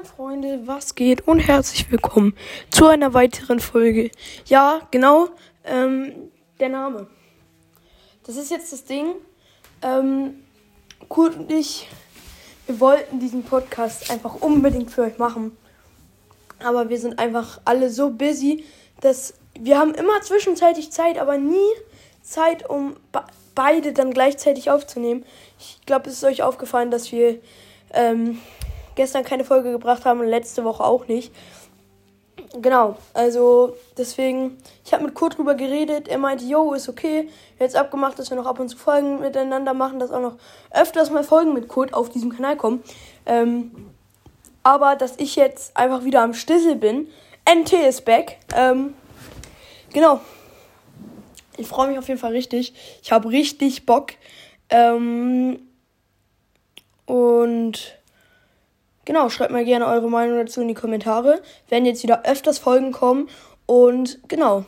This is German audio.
Moin Freunde, was geht und herzlich willkommen zu einer weiteren Folge. Ja, genau, ähm, der Name. Das ist jetzt das Ding. Ähm, Kurt und ich, wir wollten diesen Podcast einfach unbedingt für euch machen. Aber wir sind einfach alle so busy, dass wir haben immer zwischenzeitlich Zeit, aber nie Zeit, um beide dann gleichzeitig aufzunehmen. Ich glaube, es ist euch aufgefallen, dass wir ähm, gestern keine Folge gebracht haben und letzte Woche auch nicht. Genau, also deswegen, ich habe mit Kurt drüber geredet. Er meinte, yo, ist okay. Jetzt abgemacht, dass wir noch ab und zu Folgen miteinander machen, dass auch noch öfters mal Folgen mit Kurt auf diesem Kanal kommen. Ähm, aber dass ich jetzt einfach wieder am Stissel bin. NT ist back. Ähm, genau. Ich freue mich auf jeden Fall richtig. Ich habe richtig Bock. Ähm, und Genau, schreibt mal gerne eure Meinung dazu in die Kommentare. Werden jetzt wieder öfters Folgen kommen. Und genau.